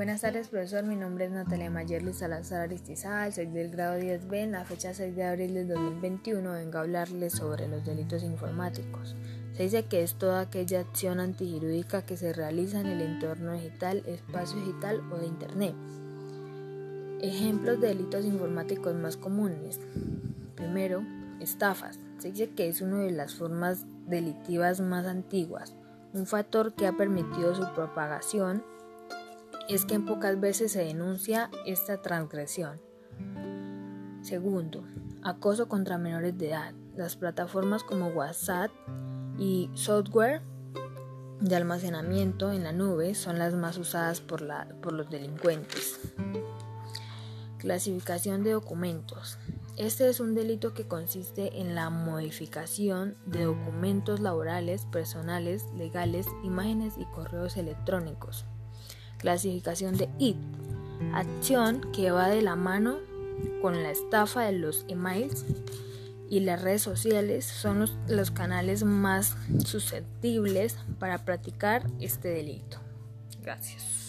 Buenas tardes, profesor. Mi nombre es Natalia Mayer Luis Salazar Aristizal, soy del grado 10B. En la fecha 6 de abril del 2021 vengo a hablarles sobre los delitos informáticos. Se dice que es toda aquella acción antijurídica que se realiza en el entorno digital, espacio digital o de Internet. Ejemplos de delitos informáticos más comunes. Primero, estafas. Se dice que es una de las formas delictivas más antiguas. Un factor que ha permitido su propagación es que en pocas veces se denuncia esta transgresión. Segundo, acoso contra menores de edad. Las plataformas como WhatsApp y software de almacenamiento en la nube son las más usadas por, por los delincuentes. Clasificación de documentos. Este es un delito que consiste en la modificación de documentos laborales, personales, legales, imágenes y correos electrónicos. Clasificación de IT. Acción que va de la mano con la estafa de los emails y las redes sociales son los, canales más susceptibles para practicar este delito. Gracias.